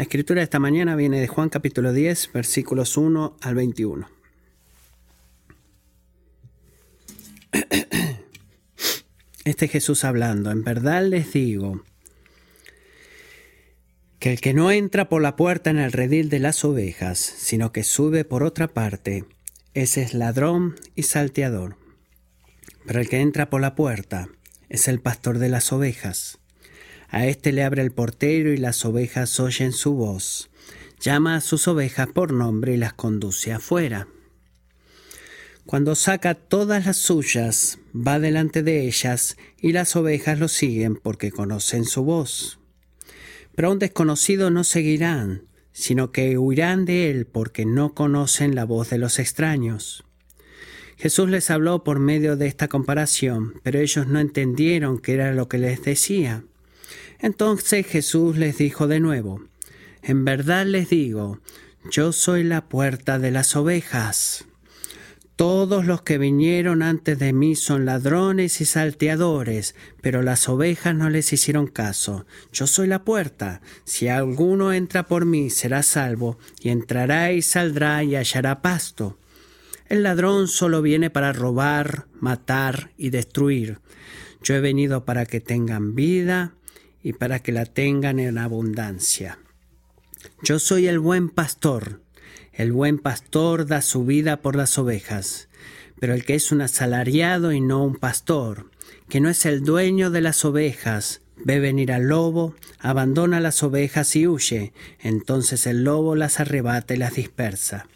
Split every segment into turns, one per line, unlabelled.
La escritura de esta mañana viene de Juan capítulo 10, versículos 1 al 21. Este es Jesús hablando. En verdad les digo que el que no entra por la puerta en el redil de las ovejas, sino que sube por otra parte, ese es ladrón y salteador. Pero el que entra por la puerta es el pastor de las ovejas. A éste le abre el portero y las ovejas oyen su voz. Llama a sus ovejas por nombre y las conduce afuera. Cuando saca todas las suyas, va delante de ellas y las ovejas lo siguen porque conocen su voz. Pero a un desconocido no seguirán, sino que huirán de él porque no conocen la voz de los extraños. Jesús les habló por medio de esta comparación, pero ellos no entendieron qué era lo que les decía. Entonces Jesús les dijo de nuevo, En verdad les digo, yo soy la puerta de las ovejas. Todos los que vinieron antes de mí son ladrones y salteadores, pero las ovejas no les hicieron caso. Yo soy la puerta. Si alguno entra por mí, será salvo, y entrará y saldrá y hallará pasto. El ladrón solo viene para robar, matar y destruir. Yo he venido para que tengan vida y para que la tengan en abundancia. Yo soy el buen pastor. El buen pastor da su vida por las ovejas, pero el que es un asalariado y no un pastor, que no es el dueño de las ovejas, ve venir al lobo, abandona las ovejas y huye, entonces el lobo las arrebata y las dispersa.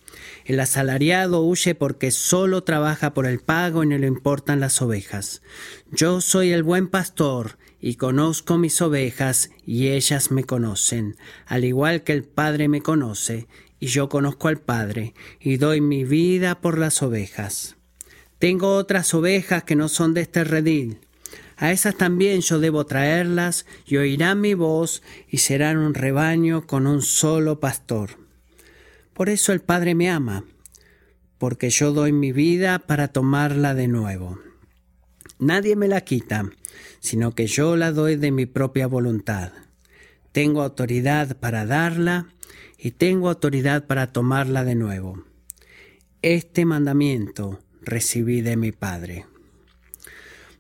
El asalariado huye porque solo trabaja por el pago y no le importan las ovejas. Yo soy el buen pastor y conozco mis ovejas y ellas me conocen, al igual que el Padre me conoce y yo conozco al Padre y doy mi vida por las ovejas. Tengo otras ovejas que no son de este redil. A esas también yo debo traerlas y oirán mi voz y serán un rebaño con un solo pastor. Por eso el Padre me ama, porque yo doy mi vida para tomarla de nuevo. Nadie me la quita, sino que yo la doy de mi propia voluntad. Tengo autoridad para darla y tengo autoridad para tomarla de nuevo. Este mandamiento recibí de mi Padre.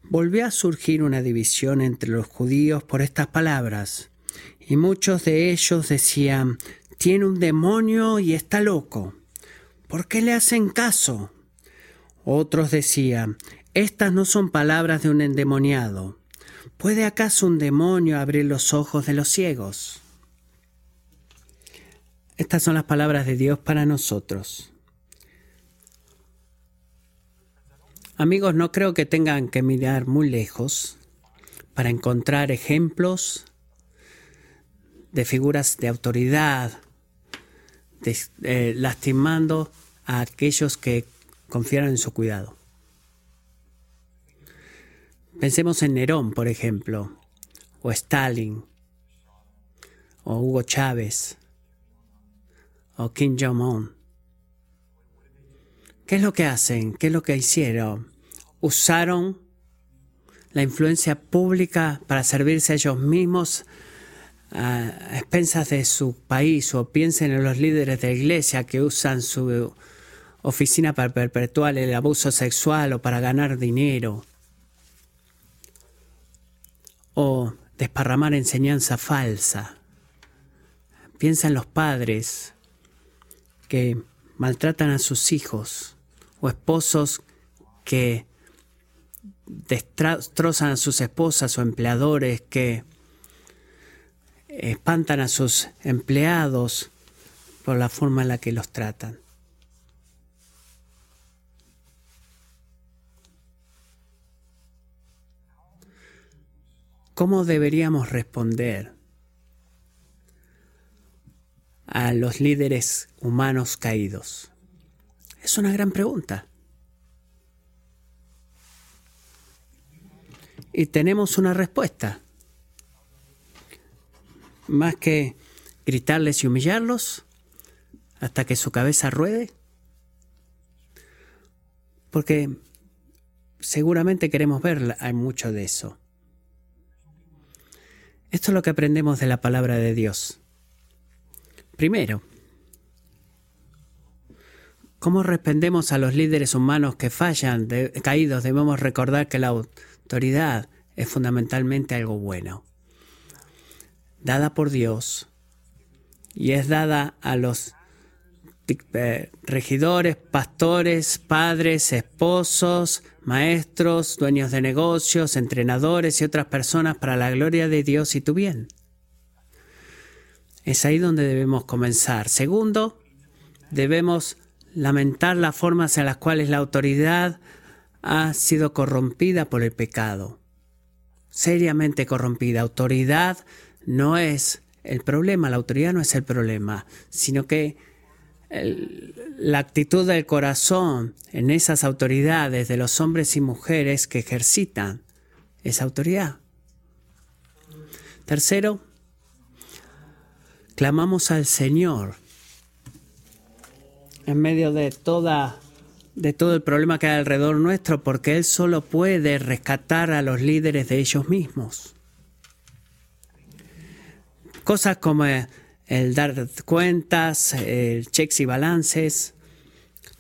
Volvió a surgir una división entre los judíos por estas palabras, y muchos de ellos decían, tiene un demonio y está loco. ¿Por qué le hacen caso? Otros decían, estas no son palabras de un endemoniado. ¿Puede acaso un demonio abrir los ojos de los ciegos? Estas son las palabras de Dios para nosotros. Amigos, no creo que tengan que mirar muy lejos para encontrar ejemplos de figuras de autoridad, eh, lastimando a aquellos que confiaron en su cuidado. Pensemos en Nerón, por ejemplo, o Stalin, o Hugo Chávez, o Kim Jong-un. ¿Qué es lo que hacen? ¿Qué es lo que hicieron? Usaron la influencia pública para servirse a ellos mismos a expensas de su país o piensen en los líderes de la iglesia que usan su oficina para perpetuar el abuso sexual o para ganar dinero o desparramar enseñanza falsa. Piensa en los padres que maltratan a sus hijos o esposos que destrozan a sus esposas o empleadores que espantan a sus empleados por la forma en la que los tratan. ¿Cómo deberíamos responder a los líderes humanos caídos? Es una gran pregunta. Y tenemos una respuesta. Más que gritarles y humillarlos hasta que su cabeza ruede. Porque seguramente queremos ver, hay mucho de eso. Esto es lo que aprendemos de la palabra de Dios. Primero, ¿cómo respondemos a los líderes humanos que fallan, caídos? Debemos recordar que la autoridad es fundamentalmente algo bueno, dada por Dios y es dada a los regidores, pastores, padres, esposos, maestros, dueños de negocios, entrenadores y otras personas para la gloria de Dios y tu bien. Es ahí donde debemos comenzar. Segundo, debemos lamentar las formas en las cuales la autoridad ha sido corrompida por el pecado. Seriamente corrompida. Autoridad no es el problema, la autoridad no es el problema, sino que la actitud del corazón en esas autoridades de los hombres y mujeres que ejercitan esa autoridad. Tercero, clamamos al Señor en medio de toda de todo el problema que hay alrededor nuestro, porque Él solo puede rescatar a los líderes de ellos mismos. Cosas como el dar cuentas, el checks y balances,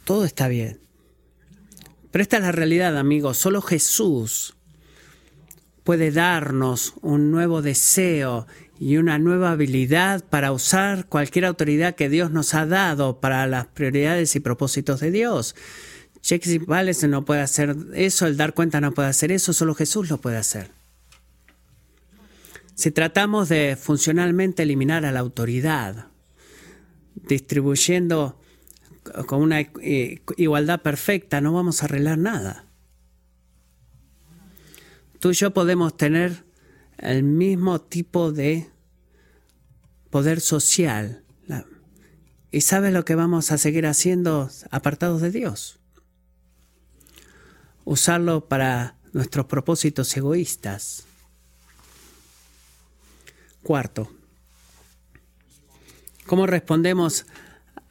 todo está bien. Pero esta es la realidad, amigos. Solo Jesús puede darnos un nuevo deseo y una nueva habilidad para usar cualquier autoridad que Dios nos ha dado para las prioridades y propósitos de Dios. Checks y balances no puede hacer eso, el dar cuenta no puede hacer eso, solo Jesús lo puede hacer. Si tratamos de funcionalmente eliminar a la autoridad, distribuyendo con una eh, igualdad perfecta, no vamos a arreglar nada. Tú y yo podemos tener el mismo tipo de poder social. ¿Y sabes lo que vamos a seguir haciendo apartados de Dios? Usarlo para nuestros propósitos egoístas. Cuarto, ¿cómo respondemos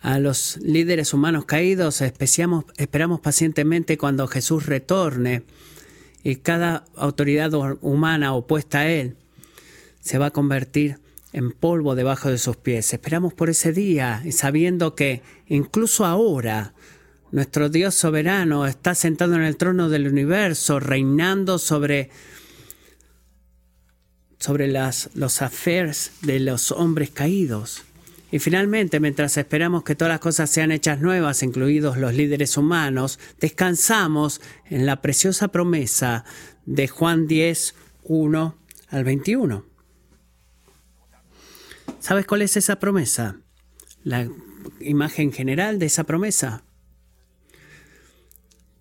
a los líderes humanos caídos? Esperamos, esperamos pacientemente cuando Jesús retorne y cada autoridad humana opuesta a Él se va a convertir en polvo debajo de sus pies. Esperamos por ese día y sabiendo que incluso ahora nuestro Dios soberano está sentado en el trono del universo, reinando sobre sobre los affairs de los hombres caídos. Y finalmente, mientras esperamos que todas las cosas sean hechas nuevas, incluidos los líderes humanos, descansamos en la preciosa promesa de Juan 10, 1 al 21. ¿Sabes cuál es esa promesa? La imagen general de esa promesa.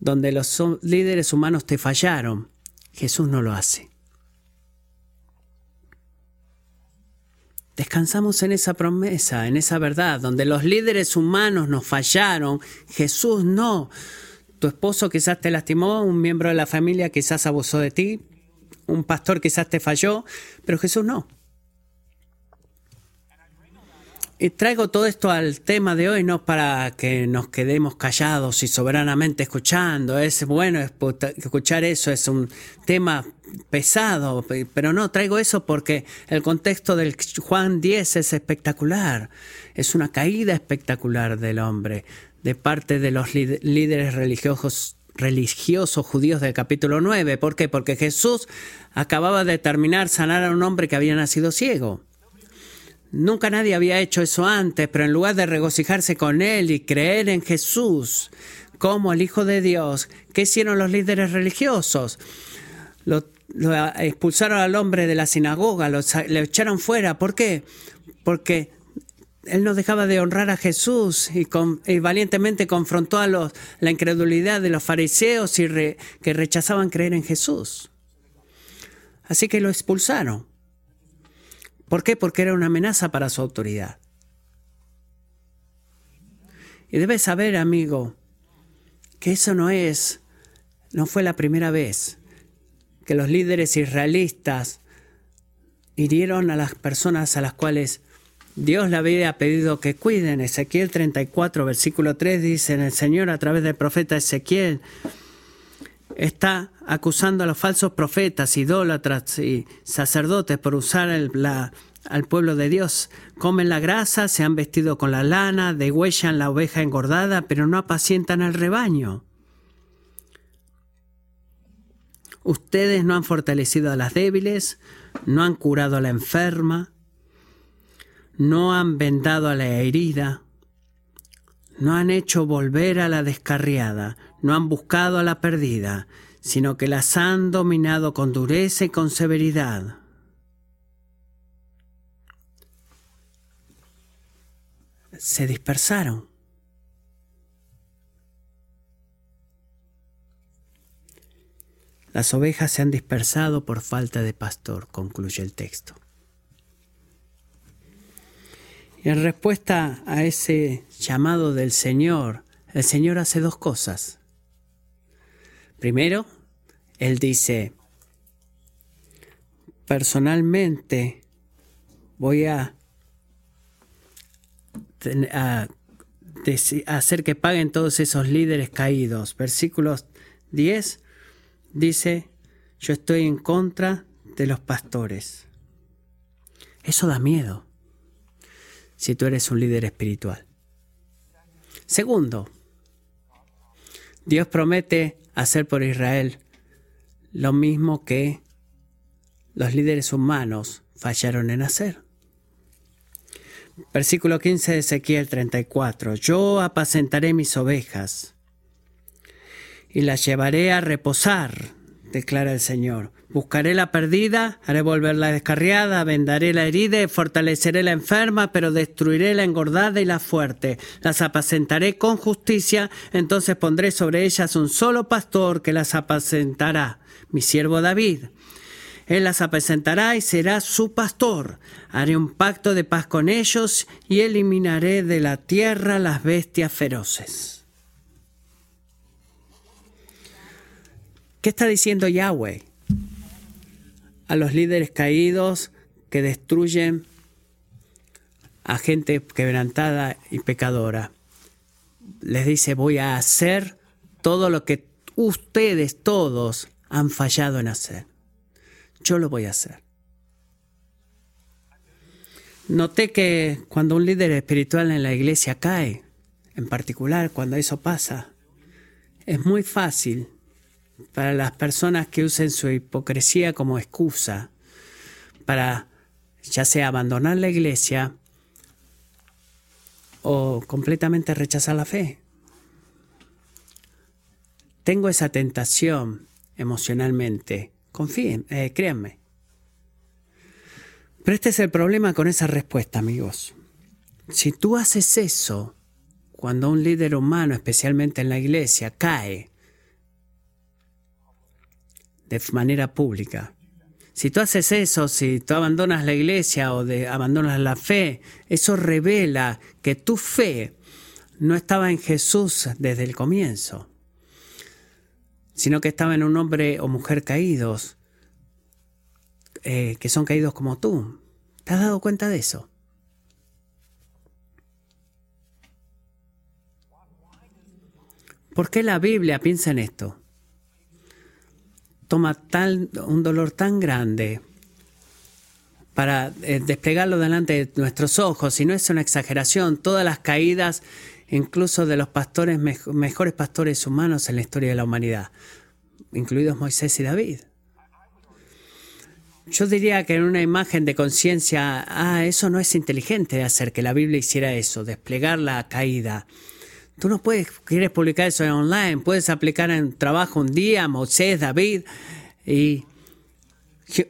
Donde los líderes humanos te fallaron, Jesús no lo hace. Descansamos en esa promesa, en esa verdad, donde los líderes humanos nos fallaron, Jesús no. Tu esposo quizás te lastimó, un miembro de la familia quizás abusó de ti, un pastor quizás te falló, pero Jesús no. Y traigo todo esto al tema de hoy no para que nos quedemos callados y soberanamente escuchando. Es bueno escuchar eso, es un tema pesado, pero no, traigo eso porque el contexto del Juan 10 es espectacular. Es una caída espectacular del hombre de parte de los líderes religiosos judíos del capítulo 9. ¿Por qué? Porque Jesús acababa de terminar sanar a un hombre que había nacido ciego. Nunca nadie había hecho eso antes, pero en lugar de regocijarse con él y creer en Jesús como el Hijo de Dios, ¿qué hicieron los líderes religiosos? Lo, expulsaron al hombre de la sinagoga, lo, echaron fuera. ¿Por qué? Porque él no dejaba de honrar a Jesús y, valientemente confrontó a los, la incredulidad de los fariseos y que rechazaban creer en Jesús. Así que lo expulsaron. ¿Por qué? Porque era una amenaza para su autoridad. Y debes saber, amigo, que eso no es, no fue la primera vez que los líderes israelitas hirieron a las personas a las cuales Dios le había pedido que cuiden. Ezequiel 34, versículo 3 dice, el Señor a través del profeta Ezequiel está acusando a los falsos profetas, idólatras y sacerdotes por usar la al pueblo de Dios. Comen la grasa, se han vestido con la lana, degüellan la oveja engordada, pero no apacientan al rebaño. Ustedes no han fortalecido a las débiles, no han curado a la enferma, no han vendado a la herida, no han hecho volver a la descarriada, no han buscado a la perdida, sino que las han dominado con dureza y con severidad. Se dispersaron. Las ovejas se han dispersado por falta de pastor, concluye el texto. Y en respuesta a ese llamado del Señor, el Señor hace dos cosas. Primero, Él dice, personalmente voy a, hacer que paguen todos esos líderes caídos. Versículos 10 dice, yo estoy en contra de los pastores. Eso da miedo si tú eres un líder espiritual. Segundo, Dios promete hacer por Israel lo mismo que los líderes humanos fallaron en hacer. Versículo 15 de Ezequiel 34. Yo apacentaré mis ovejas y las llevaré a reposar, declara el Señor. Buscaré la perdida, haré volver la descarriada, vendaré la herida y fortaleceré la enferma, pero destruiré la engordada y la fuerte. Las apacentaré con justicia, entonces pondré sobre ellas un solo pastor que las apacentará, mi siervo David. Él las apacentará y será su pastor. Haré un pacto de paz con ellos y eliminaré de la tierra las bestias feroces. ¿Qué está diciendo Yahweh? a los líderes caídos que destruyen a gente quebrantada y pecadora. Les dice, voy a hacer todo lo que ustedes todos han fallado en hacer. Yo lo voy a hacer. Noté que cuando un líder espiritual en la iglesia cae, en particular cuando eso pasa, es muy fácil para las personas que usen su hipocresía como excusa para ya sea abandonar la iglesia o completamente rechazar la fe. Tengo esa tentación emocionalmente. Confíen, eh, créanme. Pero este es el problema con esa respuesta, amigos. Si tú haces eso cuando un líder humano, especialmente en la iglesia, cae, de manera pública. Si tú haces eso, si tú abandonas la iglesia o de, abandonas la fe, eso revela que tu fe no estaba en Jesús desde el comienzo, sino que estaba en un hombre o mujer caídos, eh, que son caídos como tú. ¿Te has dado cuenta de eso? ¿Por qué la Biblia piensa en esto? Toma tal, un dolor tan grande para eh, desplegarlo delante de nuestros ojos, y no es una exageración, todas las caídas, incluso de los pastores, mejores pastores humanos en la historia de la humanidad, incluidos Moisés y David. Yo diría que en una imagen de conciencia, ah, eso no es inteligente hacer que la Biblia hiciera eso, desplegar la caída. Tú no puedes, quieres publicar eso online, puedes aplicar en trabajo un día, Moisés, David, y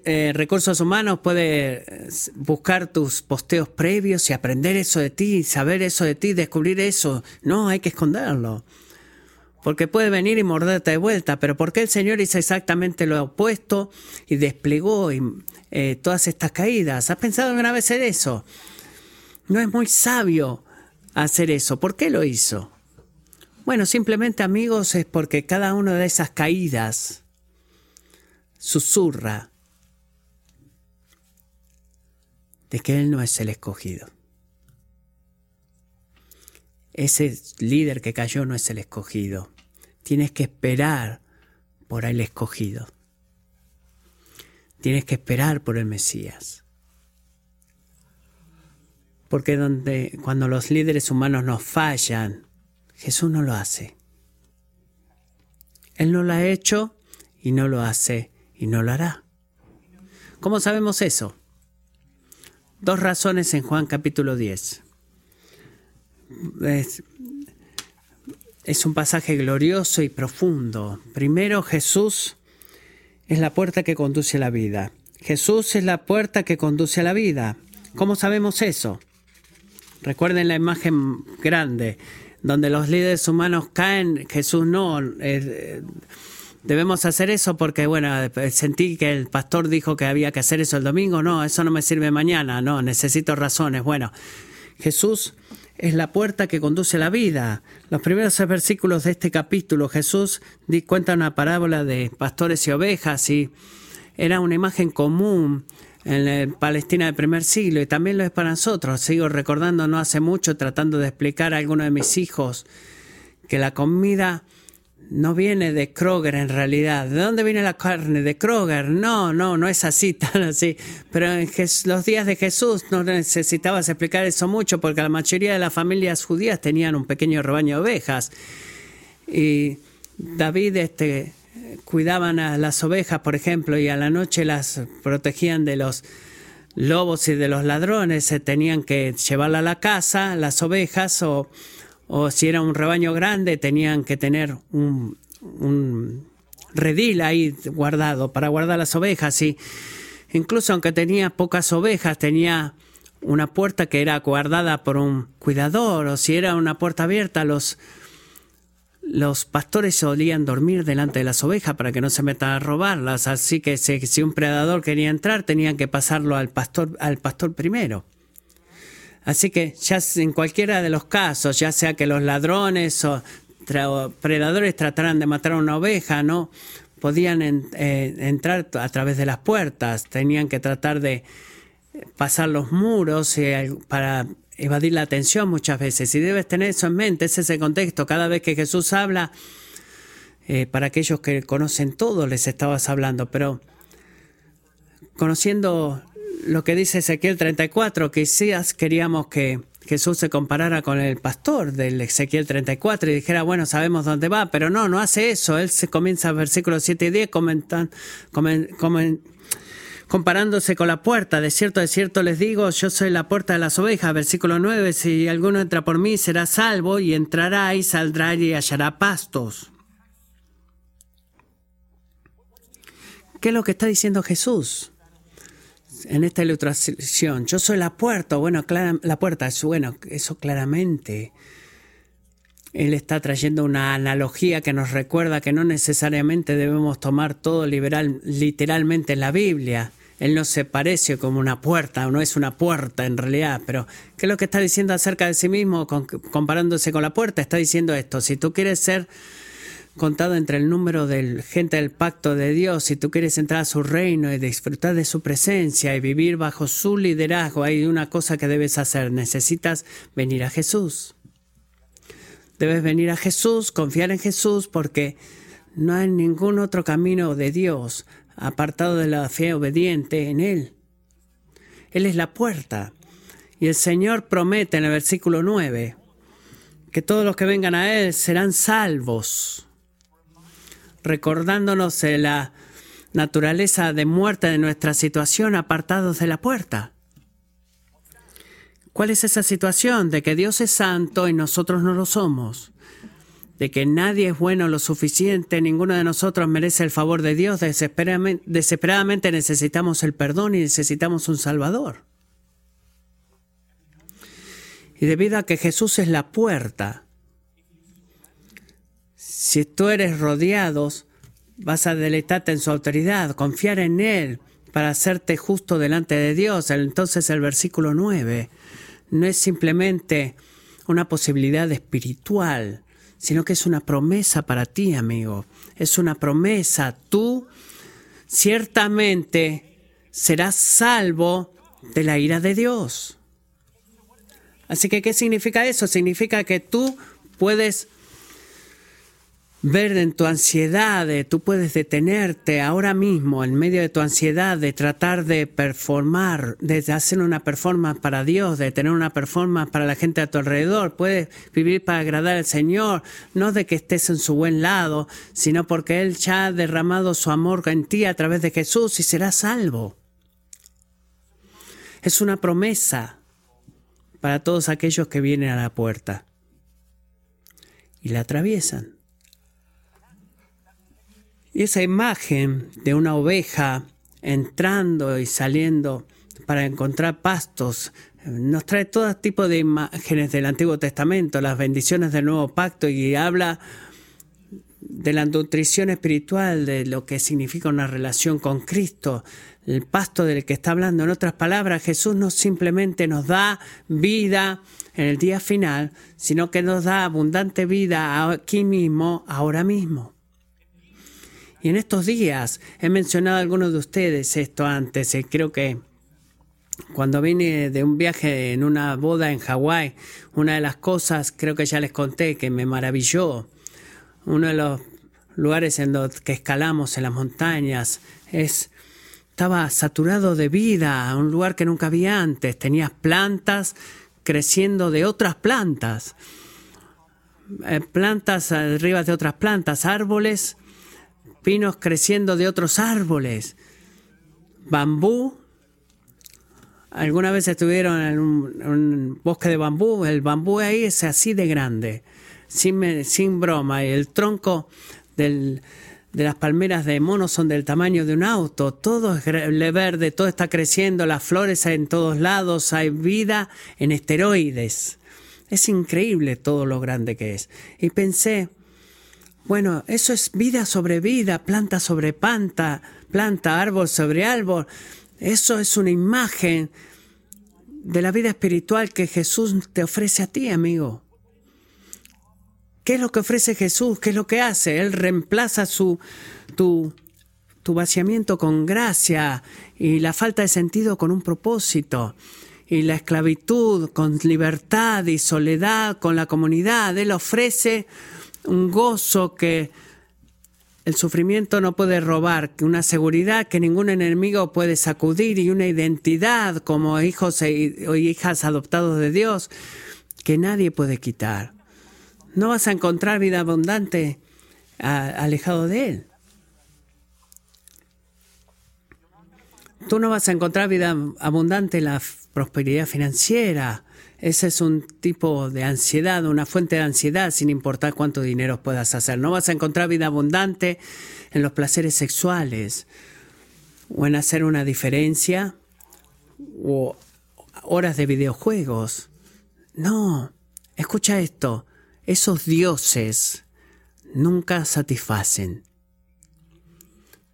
eh, recursos humanos puedes buscar tus posteos previos y aprender eso de ti, saber eso de ti, descubrir eso. No, hay que esconderlo. Porque puede venir y morderte de vuelta, pero ¿por qué el Señor hizo exactamente lo opuesto y desplegó eh, todas estas caídas? ¿Has pensado alguna vez en eso? No es muy sabio hacer eso. ¿Por qué lo hizo? Bueno, simplemente amigos es porque cada una de esas caídas susurra de que Él no es el escogido. Ese líder que cayó no es el escogido. Tienes que esperar por el escogido. Tienes que esperar por el Mesías. Porque donde, cuando los líderes humanos nos fallan, Jesús no lo hace. Él no lo ha hecho y no lo hace y no lo hará. ¿Cómo sabemos eso? Dos razones en Juan capítulo 10. Es, es un pasaje glorioso y profundo. Primero, Jesús es la puerta que conduce a la vida. Jesús es la puerta que conduce a la vida. ¿Cómo sabemos eso? Recuerden la imagen grande, donde los líderes humanos caen, Jesús no. Eh, debemos hacer eso porque, bueno, sentí que el pastor dijo que había que hacer eso el domingo. No, eso no me sirve mañana. No, necesito razones. Bueno, Jesús es la puerta que conduce a la vida. Los primeros versículos de este capítulo, Jesús cuenta una parábola de pastores y ovejas y era una imagen común en la Palestina del primer siglo y también lo es para nosotros. Sigo recordando no hace mucho tratando de explicar a alguno de mis hijos que la comida no viene de Kroger en realidad. ¿De dónde viene la carne? De Kroger. No, no, no es así, tan así. Pero en los días de Jesús no necesitabas explicar eso mucho porque la mayoría de las familias judías tenían un pequeño rebaño de ovejas. Y David este, cuidaban a las ovejas, por ejemplo, y a la noche las protegían de los lobos y de los ladrones, se tenían que llevarla a la casa, las ovejas, o, o si era un rebaño grande, tenían que tener un, un redil ahí guardado para guardar las ovejas. Y incluso aunque tenía pocas ovejas, tenía una puerta que era guardada por un cuidador, o si era una puerta abierta, los los pastores solían dormir delante de las ovejas para que no se metan a robarlas, así que si, un predador quería entrar tenían que pasarlo al pastor, al pastor primero. Así que ya en cualquiera de los casos, ya sea que los ladrones o predadores trataran de matar a una oveja, no podían eh, entrar a través de las puertas, tenían que tratar de pasar los muros eh, para evadir la atención muchas veces. Y debes tener eso en mente, ese es el contexto. Cada vez que Jesús habla, eh, para aquellos que conocen todo, les estabas hablando, pero conociendo lo que dice Ezequiel 34, quizás queríamos que Jesús se comparara con el pastor del Ezequiel 34 y dijera, bueno, sabemos dónde va, pero no, no hace eso. Él se comienza versículos 7 y 10 comentan, comparándose con la puerta. De cierto, de cierto les digo, yo soy la puerta de las ovejas. Versículo 9, si alguno entra por mí, será salvo y entrará y saldrá y hallará pastos. ¿Qué es lo que está diciendo Jesús? En esta ilustración, yo soy la puerta, bueno, la puerta, es bueno, eso claramente. Él está trayendo una analogía que nos recuerda que no necesariamente debemos tomar todo liberal, literalmente en la Biblia. Él no se parece como una puerta, o no es una puerta en realidad, pero ¿qué es lo que está diciendo acerca de sí mismo comparándose con la puerta? Está diciendo esto, si tú quieres ser contado entre el número de gente del pacto de Dios, si tú quieres entrar a su reino y disfrutar de su presencia y vivir bajo su liderazgo, hay una cosa que debes hacer, necesitas venir a Jesús. Debes venir a Jesús, confiar en Jesús, porque no hay ningún otro camino de Dios apartado de la fe obediente en Él. Él es la puerta. Y el Señor promete en el versículo 9 que todos los que vengan a Él serán salvos, recordándonos de la naturaleza de muerte de nuestra situación apartados de la puerta. ¿Cuál es esa situación de que Dios es santo y nosotros no lo somos? De que nadie es bueno lo suficiente, ninguno de nosotros merece el favor de Dios, desesperadamente, necesitamos el perdón y necesitamos un Salvador. Y debido a que Jesús es la puerta, si tú eres rodeado, vas a deleitarte en su autoridad, confiar en Él para hacerte justo delante de Dios. Entonces el versículo 9 no es simplemente una posibilidad espiritual, sino que es una promesa para ti, amigo. Es una promesa. Tú ciertamente serás salvo de la ira de Dios. Así que, ¿qué significa eso? Significa que tú puedes ver en tu ansiedad, de, tú puedes detenerte ahora mismo en medio de tu ansiedad, de tratar de performar, de hacer una performance para Dios, de tener una performance para la gente a tu alrededor. Puedes vivir para agradar al Señor, no de que estés en su buen lado, sino porque Él ya ha derramado su amor en ti a través de Jesús y serás salvo. Es una promesa para todos aquellos que vienen a la puerta y la atraviesan. Y esa imagen de una oveja entrando y saliendo para encontrar pastos nos trae todo tipo de imágenes del Antiguo Testamento, las bendiciones del Nuevo Pacto y habla de la nutrición espiritual, de lo que significa una relación con Cristo, el pasto del que está hablando. En otras palabras, Jesús no simplemente nos da vida en el día final, sino que nos da abundante vida aquí mismo, ahora mismo. Y en estos días, he mencionado a algunos de ustedes esto antes, eh, creo que cuando vine de un viaje en una boda en Hawái, una de las cosas, creo que ya les conté, que me maravilló, uno de los lugares en los que escalamos en las montañas, es estaba saturado de vida, un lugar que nunca había antes, tenías plantas creciendo de otras plantas, eh, plantas arriba de otras plantas, árboles pinos creciendo de otros árboles, bambú. Alguna vez estuvieron en un, bosque de bambú, el bambú ahí es así de grande, sin, sin broma, el tronco de las palmeras de mono son del tamaño de un auto, todo es verde, todo está creciendo, las flores en todos lados, hay vida en esteroides. Es increíble todo lo grande que es. Y pensé, bueno, eso es vida sobre vida, planta sobre planta, planta, árbol sobre árbol. Eso es una imagen de la vida espiritual que Jesús te ofrece a ti, amigo. ¿Qué es lo que ofrece Jesús? ¿Qué es lo que hace? Él reemplaza su, tu, tu vaciamiento con gracia y la falta de sentido con un propósito y la esclavitud con libertad y soledad con la comunidad. Él ofrece un gozo que el sufrimiento no puede robar, una seguridad que ningún enemigo puede sacudir y una identidad como hijos e, hijas adoptados de Dios que nadie puede quitar. No vas a encontrar vida abundante alejado de Él. Tú no vas a encontrar vida abundante en la prosperidad financiera, ese es un tipo de ansiedad, una fuente de ansiedad sin importar cuánto dinero puedas hacer. No vas a encontrar vida abundante en los placeres sexuales o en hacer una diferencia o horas de videojuegos. No, escucha esto, esos dioses nunca satisfacen.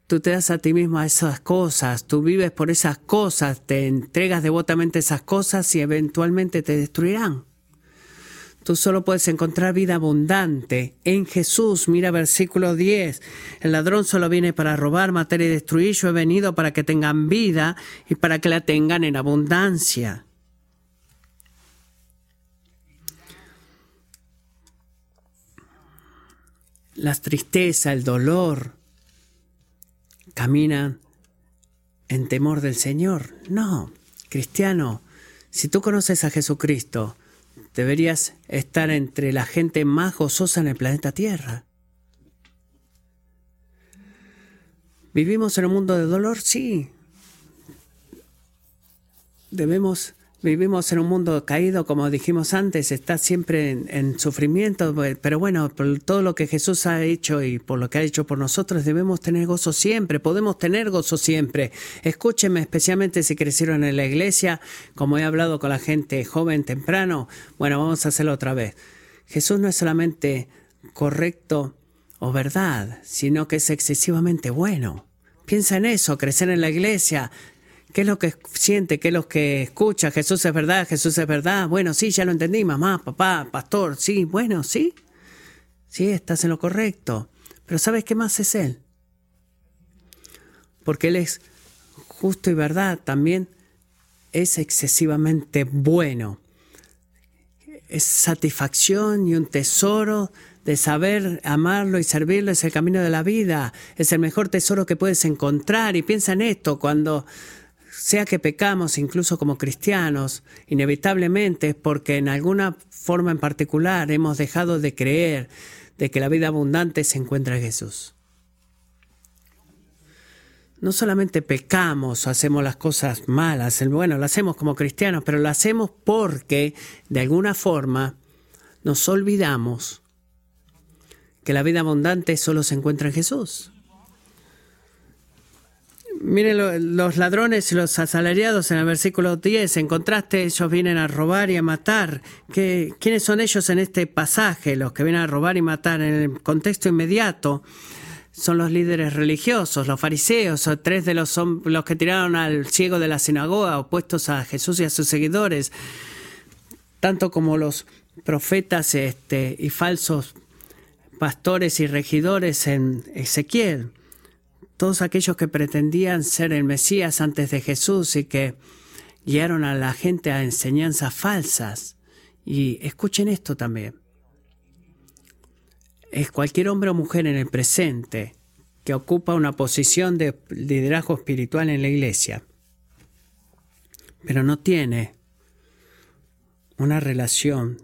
Tú te das a ti mismo a esas cosas, tú vives por esas cosas, te entregas devotamente esas cosas y eventualmente te destruirán. Tú solo puedes encontrar vida abundante en Jesús. Mira versículo 10. El ladrón solo viene para robar, matar y destruir. Yo he venido para que tengan vida y para que la tengan en abundancia. La tristeza, el dolor, caminan en temor del Señor. No, cristiano, si tú conoces a Jesucristo, deberías estar entre la gente más gozosa en el planeta Tierra. ¿Vivimos en un mundo de dolor? Sí. Debemos Vivimos en un mundo caído, como dijimos antes, está siempre en, sufrimiento, pero bueno, por todo lo que Jesús ha hecho y por lo que ha hecho por nosotros, debemos tener gozo siempre, podemos tener gozo siempre. Escúcheme, especialmente si crecieron en la iglesia, como he hablado con la gente joven temprano, bueno, vamos a hacerlo otra vez. Jesús no es solamente correcto o verdad, sino que es excesivamente bueno. Piensa en eso, crecer en la iglesia, ¿Qué es lo que siente? ¿Qué es lo que escucha? Jesús es verdad, Jesús es verdad. Bueno, sí, ya lo entendí, mamá, papá, pastor, sí, bueno, sí. Sí, estás en lo correcto. Pero ¿sabes qué más es Él? Porque Él es justo y verdad, también es excesivamente bueno. es satisfacción y un tesoro de saber amarlo y servirlo es el camino de la vida, es el mejor tesoro que puedes encontrar. Y piensa en esto, cuando sea que pecamos, incluso como cristianos, inevitablemente es porque en alguna forma en particular hemos dejado de creer de que la vida abundante se encuentra en Jesús. No solamente pecamos o hacemos las cosas malas, bueno, lo hacemos como cristianos, pero lo hacemos porque de alguna forma nos olvidamos que la vida abundante solo se encuentra en Jesús. Miren los ladrones y los asalariados en el versículo 10. En contraste, ellos vienen a robar y a matar. ¿Qué, ¿Quiénes son ellos en este pasaje? Los que vienen a robar y matar en el contexto inmediato son los líderes religiosos, los fariseos, o tres de los, los que tiraron al ciego de la sinagoga, opuestos a Jesús y a sus seguidores, tanto como los profetas este, y falsos pastores y regidores en Ezequiel, todos aquellos que pretendían ser el Mesías antes de Jesús y que guiaron a la gente a enseñanzas falsas. Y escuchen esto también. Es cualquier hombre o mujer en el presente que ocupa una posición de liderazgo espiritual en la iglesia, pero no tiene una relación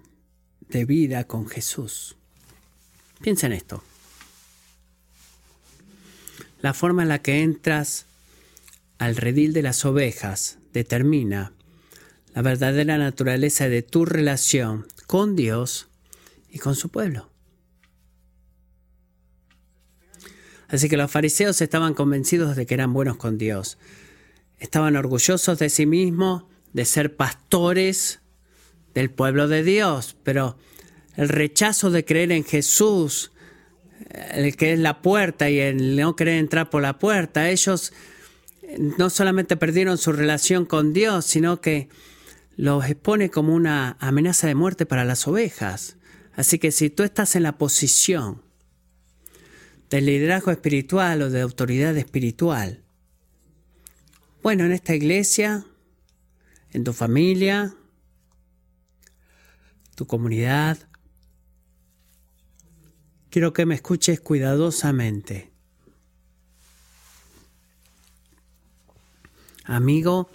de vida con Jesús. Piensa en esto. La forma en la que entras al redil de las ovejas determina la verdadera naturaleza de tu relación con Dios y con su pueblo. Así que los fariseos estaban convencidos de que eran buenos con Dios. Estaban orgullosos de sí mismos, de ser pastores del pueblo de Dios, pero el rechazo de creer en Jesús, el que es la puerta y el no querer entrar por la puerta, ellos no solamente perdieron su relación con Dios, sino que los expone como una amenaza de muerte para las ovejas. Así que si tú estás en la posición de liderazgo espiritual o de autoridad espiritual, bueno, en esta iglesia, en tu familia, tu comunidad, Quiero que me escuches cuidadosamente. Amigo,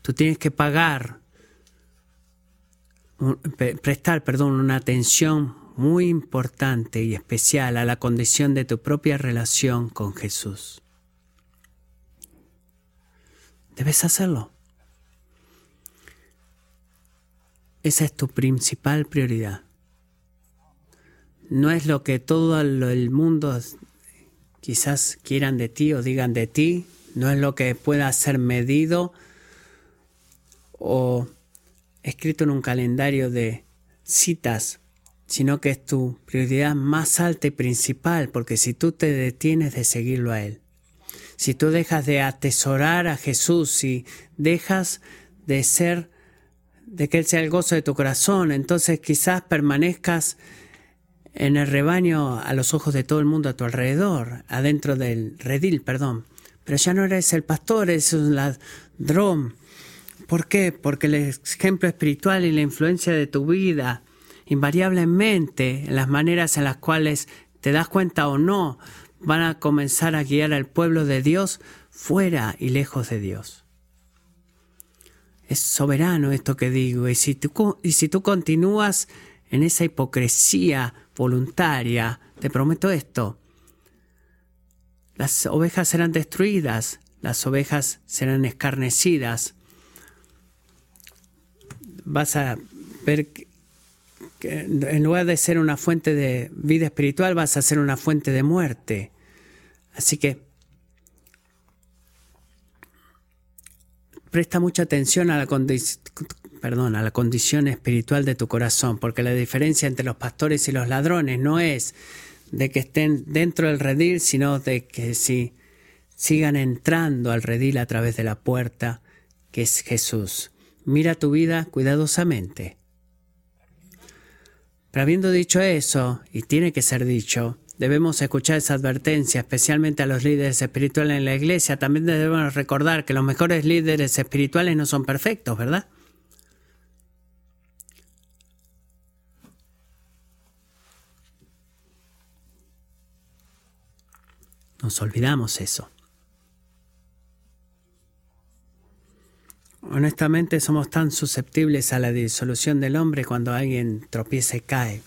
tú tienes que pagar, prestar, perdón, una atención muy importante y especial a la condición de tu propia relación con Jesús. Debes hacerlo. Esa es tu principal prioridad no es lo que todo el mundo quizás quieran de ti o digan de ti, no es lo que pueda ser medido o escrito en un calendario de citas, sino que es tu prioridad más alta y principal, porque si tú te detienes de seguirlo a Él, si tú dejas de atesorar a Jesús, si dejas de ser, de que Él sea el gozo de tu corazón, entonces quizás permanezcas en el rebaño a los ojos de todo el mundo a tu alrededor, adentro del redil, perdón. Pero ya no eres el pastor, eres un ladrón. ¿Por qué? Porque el ejemplo espiritual y la influencia de tu vida, invariablemente, en las maneras en las cuales te das cuenta o no, van a comenzar a guiar al pueblo de Dios fuera y lejos de Dios. Es soberano esto que digo, y si tú, y si tú continúas en esa hipocresía voluntaria, te prometo esto, las ovejas serán destruidas, las ovejas serán escarnecidas. Vas a ver que en lugar de ser una fuente de vida espiritual, vas a ser una fuente de muerte. Así que presta mucha atención a la, perdón, a la condición espiritual de tu corazón, porque la diferencia entre los pastores y los ladrones no es de que estén dentro del redil, sino de que si sigan entrando al redil a través de la puerta que es Jesús. Mira tu vida cuidadosamente. Pero habiendo dicho eso, y tiene que ser dicho, debemos escuchar esa advertencia, especialmente a los líderes espirituales en la iglesia. También debemos recordar que los mejores líderes espirituales no son perfectos, ¿verdad? Nos olvidamos eso. Honestamente somos tan susceptibles a la disolución del hombre cuando alguien tropieza y cae.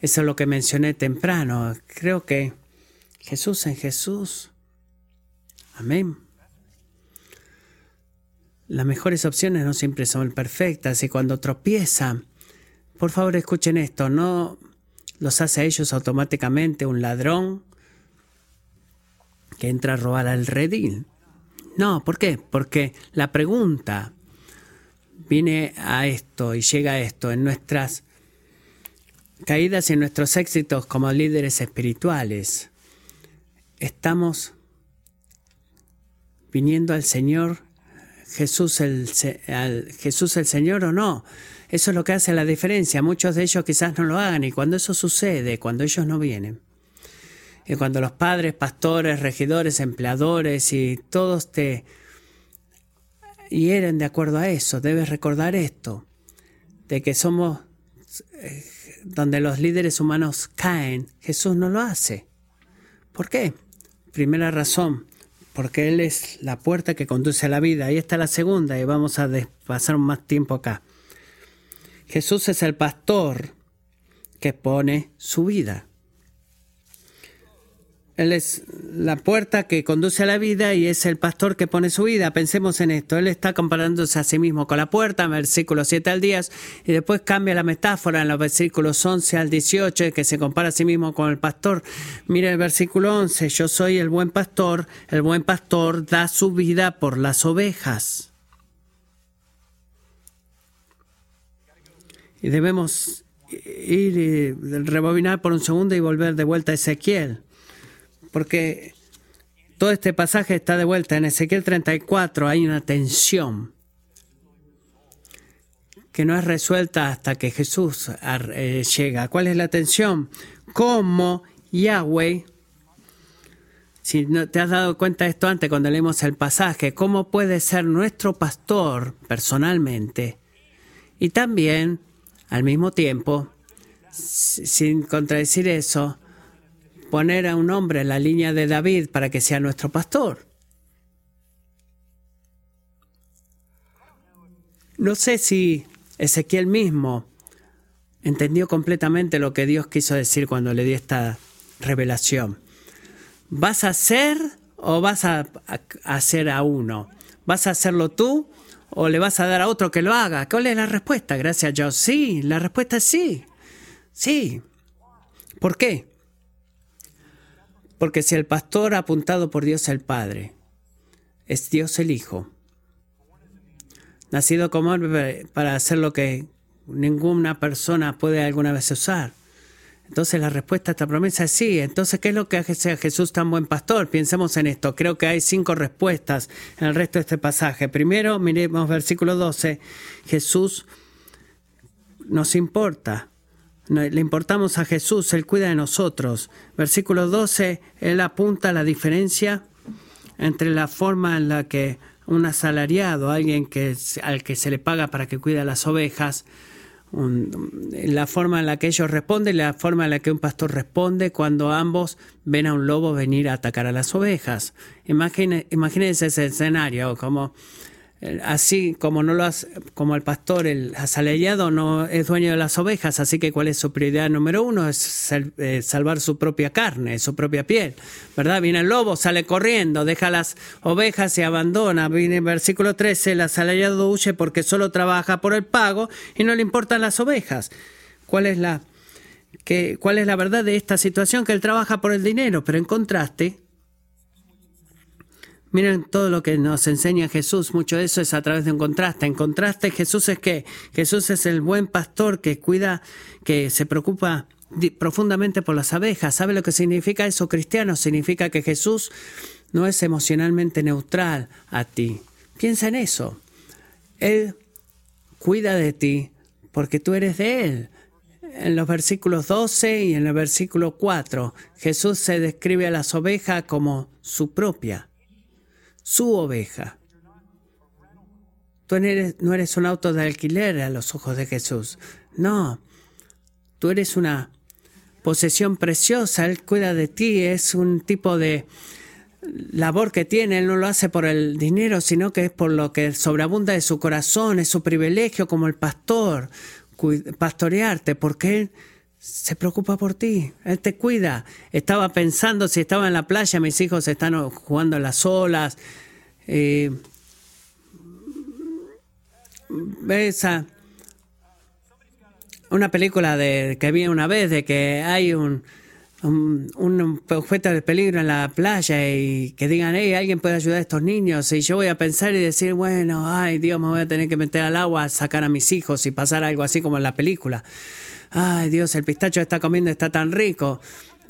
Eso es lo que mencioné temprano. Creo que Jesús en Jesús. Amén. Las mejores opciones no siempre son perfectas y cuando tropiezan, por favor escuchen esto, no los hace a ellos automáticamente un ladrón que entra a robar al redil. No, ¿por qué? Porque la pregunta viene a esto y llega a esto en nuestras caídas y en nuestros éxitos como líderes espirituales. Estamos viniendo al Señor, Jesús el, Jesús el Señor o no. Eso es lo que hace la diferencia. Muchos de ellos quizás no lo hagan y cuando eso sucede, cuando ellos no vienen, y cuando los padres, pastores, regidores, empleadores y todos te hieren de acuerdo a eso, debes recordar esto, de que somos eh, donde los líderes humanos caen, Jesús no lo hace. ¿Por qué? Primera razón, porque Él es la puerta que conduce a la vida. Ahí está la segunda y vamos a pasar más tiempo acá. Jesús es el pastor que pone su vida. Él es la puerta que conduce a la vida y es el pastor que pone su vida. Pensemos en esto. Él está comparándose a sí mismo con la puerta, versículo 7 al 10, y después cambia la metáfora en los versículos 11 al 18, que se compara a sí mismo con el pastor. Mire el versículo 11, yo soy el buen pastor, el buen pastor da su vida por las ovejas. Y debemos ir y rebobinar por un segundo y volver de vuelta a Ezequiel porque todo este pasaje está de vuelta. En Ezequiel 34 hay una tensión que no es resuelta hasta que Jesús eh, llega. ¿Cuál es la tensión? ¿Cómo Yahweh, si no te has dado cuenta de esto antes cuando leemos el pasaje, cómo puede ser nuestro pastor personalmente y también al mismo tiempo, sin contradecir eso, poner a un hombre en la línea de David para que sea nuestro pastor. No sé si Ezequiel mismo entendió completamente lo que Dios quiso decir cuando le dio esta revelación. ¿Vas a hacer o vas a, hacer a uno? ¿Vas a hacerlo tú o le vas a dar a otro que lo haga? ¿Cuál es la respuesta? Gracias Dios. Sí, la respuesta es sí. Sí. ¿Por qué? Porque si el pastor apuntado por Dios el Padre es Dios el Hijo, nacido como para hacer lo que ninguna persona puede alguna vez usar. Entonces la respuesta a esta promesa es sí. Entonces, ¿qué es lo que hace a Jesús tan buen pastor? Pensemos en esto. Creo que hay cinco respuestas en el resto de este pasaje. Primero, miremos versículo 12. Jesús nos importa le importamos a Jesús, Él cuida de nosotros. Versículo 12, Él apunta la diferencia entre la forma en la que un asalariado, alguien que, al que se le paga para que cuide las ovejas, la forma en la que ellos responden la forma en la que un pastor responde cuando ambos ven a un lobo venir a atacar a las ovejas. imagínense ese escenario, como Así como no lo como el pastor, el asalariado no es dueño de las ovejas, así que cuál es su prioridad número uno es eh, salvar su propia carne, su propia piel, ¿verdad? Viene el lobo, sale corriendo, deja las ovejas y abandona. Viene el versículo 13, el asalariado huye porque solo trabaja por el pago y no le importan las ovejas. ¿Cuál es la cuál es la verdad de esta situación? Que él trabaja por el dinero, pero en contraste, Miren todo lo que nos enseña Jesús, mucho de eso es a través de un contraste. En contraste, Jesús es que Jesús es el buen pastor que cuida, que se preocupa profundamente por las abejas. ¿Sabe lo que significa eso, cristiano? Significa que Jesús no es emocionalmente neutral a ti. Piensa en eso. Él cuida de ti porque tú eres de Él. En los versículos 12 y en el versículo 4, Jesús se describe a las ovejas como su propia su oveja. Tú no eres un auto de alquiler a los ojos de Jesús. No, tú eres una posesión preciosa, Él cuida de ti, es un tipo de labor que tiene, Él no lo hace por el dinero, sino que es por lo que sobreabunda de su corazón, es su privilegio como el pastor, pastorearte, porque Él se preocupa por ti, Él te cuida. Estaba pensando si estaba en la playa, mis hijos están jugando en las olas. Eh, ves una película de, que vi una vez de que hay un, un, objeto de peligro en la playa y que digan, hey, alguien puede ayudar a estos niños. Y yo voy a pensar y decir, bueno, ay Dios, me voy a tener que meter al agua, sacar a mis hijos y pasar algo así como en la película ay Dios, el pistacho está comiendo está tan rico.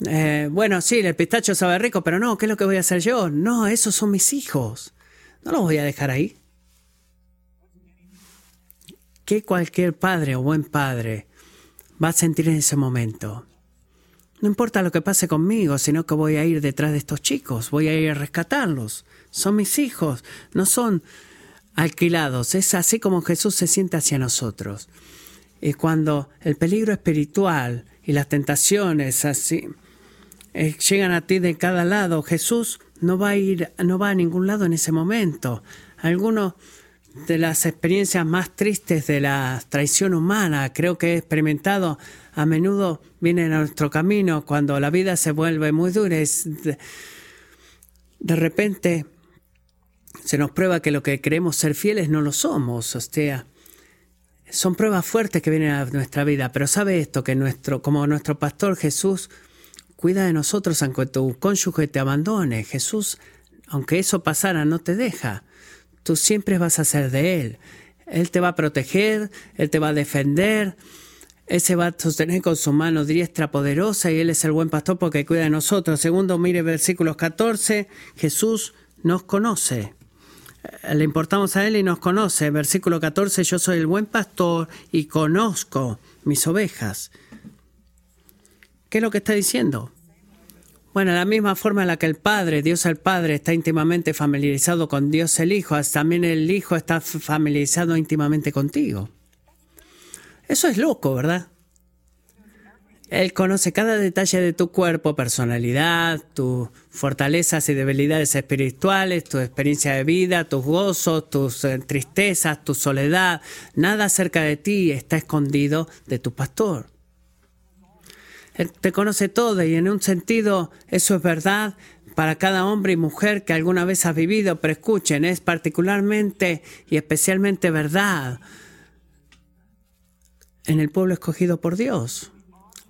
Eh, bueno, sí, el pistacho sabe rico, pero no, ¿qué es lo que voy a hacer yo? No, esos son mis hijos. No los voy a dejar ahí. ¿Qué cualquier padre o buen padre va a sentir en ese momento? No importa lo que pase conmigo, sino que voy a ir detrás de estos chicos, voy a ir a rescatarlos. Son mis hijos, no son alquilados. Es así como Jesús se siente hacia nosotros. Y cuando el peligro espiritual y las tentaciones así eh, llegan a ti de cada lado, Jesús no va a ir, no va a ningún lado en ese momento. Algunos de las experiencias más tristes de la traición humana, creo que he experimentado a menudo vienen a nuestro camino cuando la vida se vuelve muy dura. de, de repente se nos prueba que lo que creemos ser fieles no lo somos. O sea, son pruebas fuertes que vienen a nuestra vida, pero sabe esto, que nuestro, como nuestro pastor Jesús cuida de nosotros aunque tu cónyuge te abandone. Jesús, aunque eso pasara, no te deja. Tú siempre vas a ser de Él. Él te va a proteger, Él te va a defender, Él se va a sostener con su mano diestra poderosa y Él es el buen pastor porque cuida de nosotros. Segundo, mire versículos 14, Jesús nos conoce. Le importamos a Él y nos conoce. Versículo 14, yo soy el buen pastor y conozco mis ovejas. ¿Qué es lo que está diciendo? Bueno, de la misma forma en la que el Padre, Dios el Padre, está íntimamente familiarizado con Dios el Hijo, también el Hijo está familiarizado íntimamente contigo. Eso es loco, ¿verdad? Él conoce cada detalle de tu cuerpo, personalidad, tus fortalezas y debilidades espirituales, tu experiencia de vida, tus gozos, tus eh, tristezas, tu soledad. Nada acerca de ti está escondido de tu pastor. Él te conoce todo y en un sentido eso es verdad para cada hombre y mujer que alguna vez has vivido, pero escuchen, es particularmente y especialmente verdad en el pueblo escogido por Dios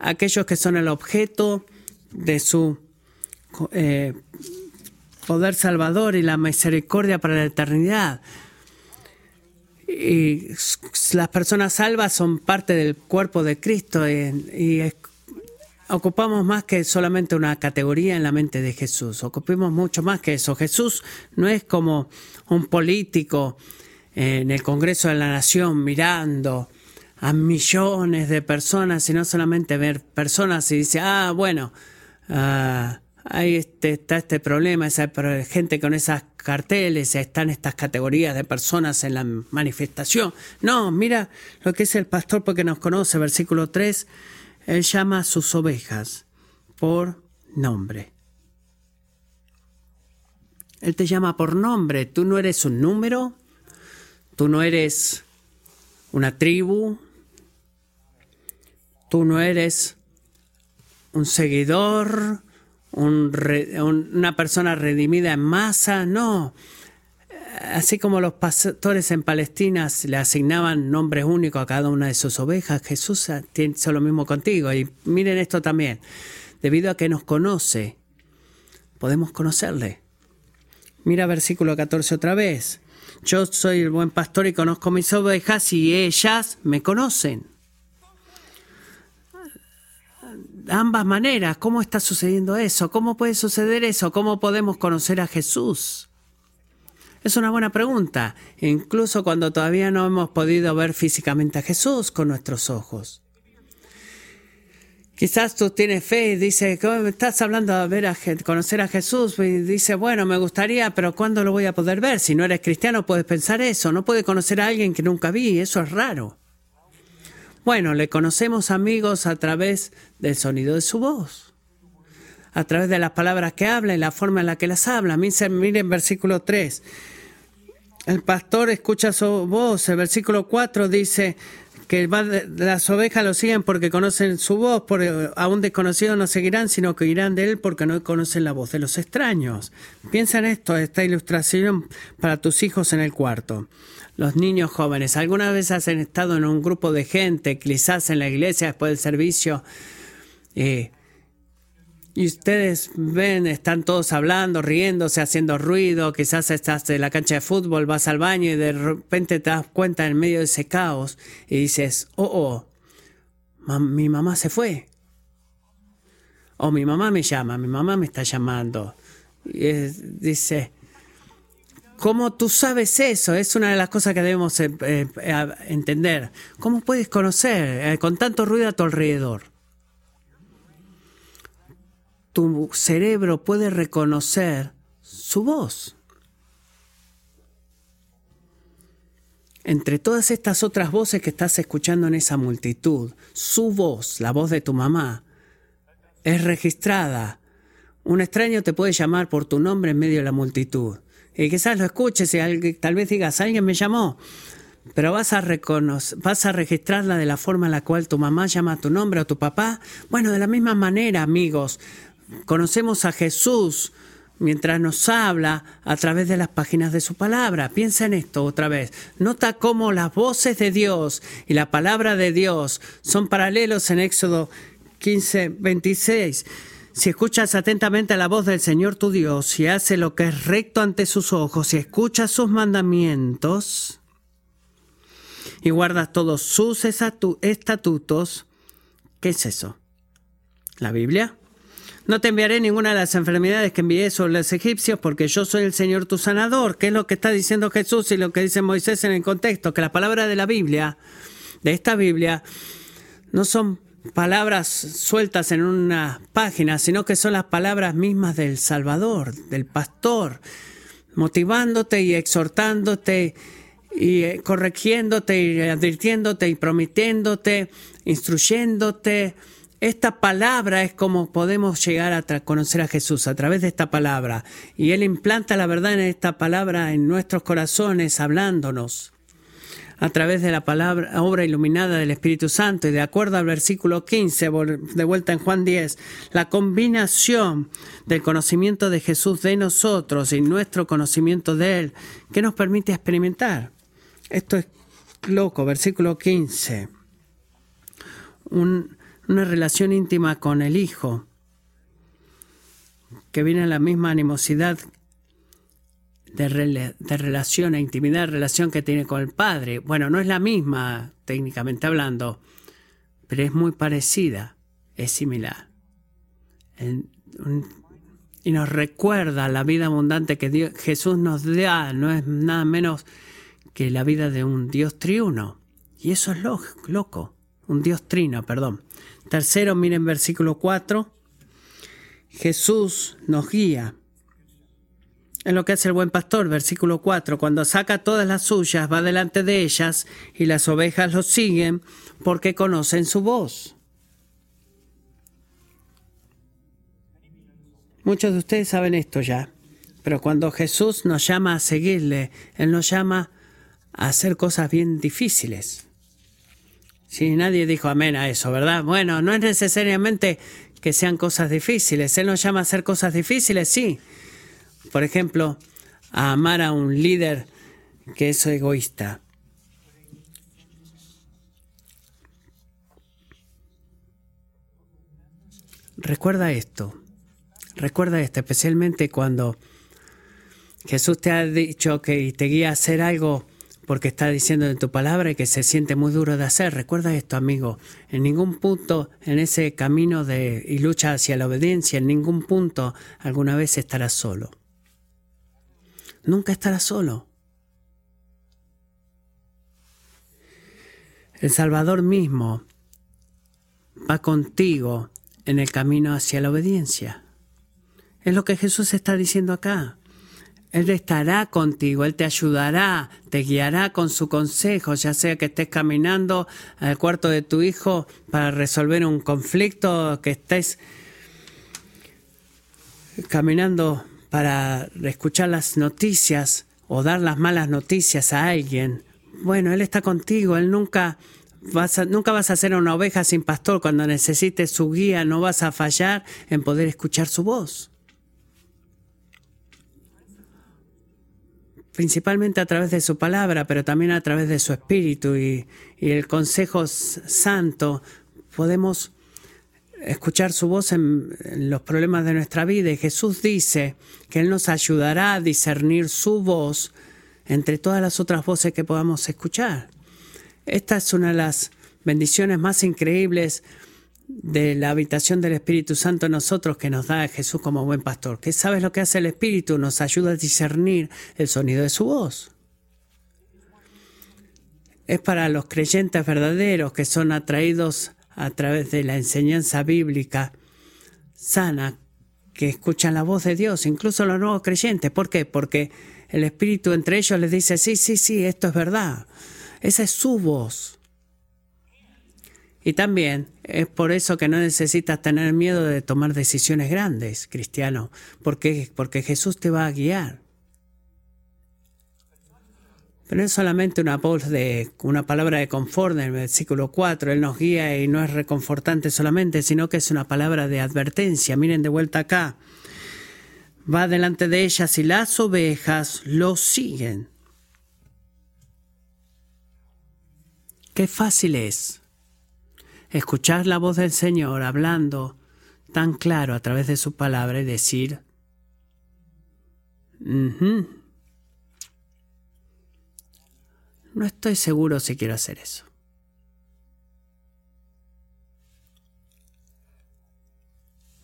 aquellos que son el objeto de su eh, poder salvador y la misericordia para la eternidad. Y las personas salvas son parte del cuerpo de Cristo y, ocupamos más que solamente una categoría en la mente de Jesús, ocupamos mucho más que eso. Jesús no es como un político en el Congreso de la Nación mirando a millones de personas y no solamente ver personas y dice, ah, bueno, ah, ahí este, está este problema, esa gente con esas carteles, están estas categorías de personas en la manifestación. No, mira lo que es el pastor porque nos conoce, versículo 3, él llama a sus ovejas por nombre. Él te llama por nombre, tú no eres un número, tú no eres una tribu, Tú no eres un seguidor, una persona redimida en masa, no. Así como los pastores en Palestina le asignaban nombres únicos a cada una de sus ovejas, Jesús hizo lo mismo contigo. Y miren esto también, debido a que nos conoce, podemos conocerle. Mira versículo 14 otra vez. Yo soy el buen pastor y conozco mis ovejas y ellas me conocen ambas maneras. ¿Cómo está sucediendo eso? ¿Cómo puede suceder eso? ¿Cómo podemos conocer a Jesús? Es una buena pregunta, incluso cuando todavía no hemos podido ver físicamente a Jesús con nuestros ojos. Quizás tú tienes fe y dices, estás hablando de ver a, conocer a Jesús y dice, bueno, me gustaría, pero ¿cuándo lo voy a poder ver? Si no eres cristiano puedes pensar eso, no puedes conocer a alguien que nunca vi, eso es raro. Bueno, le conocemos amigos a través del sonido de su voz, a través de las palabras que habla y la forma en la que las habla. Miren versículo 3. El pastor escucha su voz. El versículo 4 dice, que las ovejas lo siguen porque conocen su voz, porque aún desconocidos no seguirán, sino que irán de él porque no conocen la voz de los extraños. Piensa en esto, esta ilustración para tus hijos en el cuarto. Los niños jóvenes, ¿alguna vez has estado en un grupo de gente, quizás en la iglesia después del servicio? Eh, y ustedes ven, están todos hablando, riéndose, haciendo ruido, quizás estás en la cancha de fútbol, vas al baño y de repente te das cuenta en medio de ese caos y dices, oh, oh, mi mamá se fue. O mi mamá me llama, mi mamá me está llamando. Y dice, ¿cómo tú sabes eso? Es una de las cosas que debemos eh, eh, entender. ¿Cómo puedes conocer eh, con tanto ruido a tu alrededor? Tu cerebro puede reconocer su voz. Entre todas estas otras voces que estás escuchando en esa multitud, su voz, la voz de tu mamá, es registrada. Un extraño te puede llamar por tu nombre en medio de la multitud. Y quizás lo escuches y tal vez digas, alguien me llamó. Pero vas a, vas a registrarla de la forma en la cual tu mamá llama tu nombre o tu papá. Bueno, de la misma manera, amigos, Conocemos a Jesús mientras nos habla a través de las páginas de su palabra. Piensa en esto otra vez. Nota cómo las voces de Dios y la palabra de Dios son paralelos en Éxodo 15, 26. Si escuchas atentamente a la voz del Señor tu Dios y hace lo que es recto ante sus ojos y escuchas sus mandamientos y guardas todos sus estatutos, ¿qué es eso? ¿La Biblia? No te enviaré ninguna de las enfermedades que envié sobre los egipcios, porque yo soy el Señor tu sanador. ¿Qué es lo que está diciendo Jesús y lo que dice Moisés en el contexto? Que las palabras de la Biblia, de esta Biblia, no son palabras sueltas en una página, sino que son las palabras mismas del Salvador, del pastor, motivándote y exhortándote y eh, corrigiéndote y advirtiéndote y prometiéndote, instruyéndote esta palabra es como podemos llegar a conocer a Jesús a través de esta palabra. Y Él implanta la verdad en esta palabra en nuestros corazones, hablándonos a través de la palabra, obra iluminada del Espíritu Santo. Y de acuerdo al versículo 15, de vuelta en Juan 10, la combinación del conocimiento de Jesús de nosotros y nuestro conocimiento de Él, que nos permite experimentar. Esto es loco, versículo 15. Un, una relación íntima con el Hijo, que viene la misma animosidad de, relación e intimidad, relación que tiene con el Padre. Bueno, no es la misma técnicamente hablando, pero es muy parecida, es similar. y nos recuerda la vida abundante que Jesús nos da, no es nada menos que la vida de un Dios triuno. Y eso es loco, un Dios trino, perdón. Tercero, miren versículo 4. Jesús nos guía. Es lo que hace el buen pastor, versículo 4. Cuando saca todas las suyas, va delante de ellas y las ovejas lo siguen porque conocen su voz. Muchos de ustedes saben esto ya, pero cuando Jesús nos llama a seguirle, Él nos llama a hacer cosas bien difíciles. Sí, nadie dijo amén a eso, ¿verdad? Bueno, no es necesariamente que sean cosas difíciles. Él nos llama a hacer cosas difíciles, sí. Por ejemplo, a amar a un líder que es egoísta. Recuerda esto. Recuerda esto, especialmente cuando Jesús te ha dicho que te guía a hacer algo porque está diciendo en tu palabra que se siente muy duro de hacer. Recuerda esto, amigo. En ningún punto en ese camino de y lucha hacia la obediencia, en ningún punto alguna vez estarás solo. Nunca estarás solo. El Salvador mismo va contigo en el camino hacia la obediencia. Es lo que Jesús está diciendo acá. Él estará contigo, Él te ayudará, te guiará con su consejo, ya sea que estés caminando al cuarto de tu hijo para resolver un conflicto, que estés caminando para escuchar las noticias o dar las malas noticias a alguien. Bueno, Él está contigo, Él nunca vas a, nunca vas a ser una oveja sin pastor. Cuando necesites su guía, no vas a fallar en poder escuchar su voz. Principalmente a través de su palabra, pero también a través de su espíritu y, el consejo santo, podemos escuchar su voz en, los problemas de nuestra vida. Y Jesús dice que Él nos ayudará a discernir su voz entre todas las otras voces que podamos escuchar. Esta es una de las bendiciones más increíbles de la habitación del Espíritu Santo en nosotros que nos da Jesús como buen pastor. ¿Qué sabes lo que hace el Espíritu? Nos ayuda a discernir el sonido de su voz. Es para los creyentes verdaderos que son atraídos a través de la enseñanza bíblica sana, que escuchan la voz de Dios, incluso los nuevos creyentes. ¿Por qué? Porque el Espíritu entre ellos les dice, sí, sí, sí, esto es verdad. Esa es su voz. Y también es por eso que no necesitas tener miedo de tomar decisiones grandes, cristiano, porque, porque Jesús te va a guiar. Pero no es solamente una voz de una palabra de confort en el versículo 4, Él nos guía y no es reconfortante solamente, sino que es una palabra de advertencia. Miren de vuelta acá. Va delante de ellas y las ovejas lo siguen. Qué fácil es escuchar la voz del Señor hablando tan claro a través de su palabra y decir, no estoy seguro si quiero hacer eso.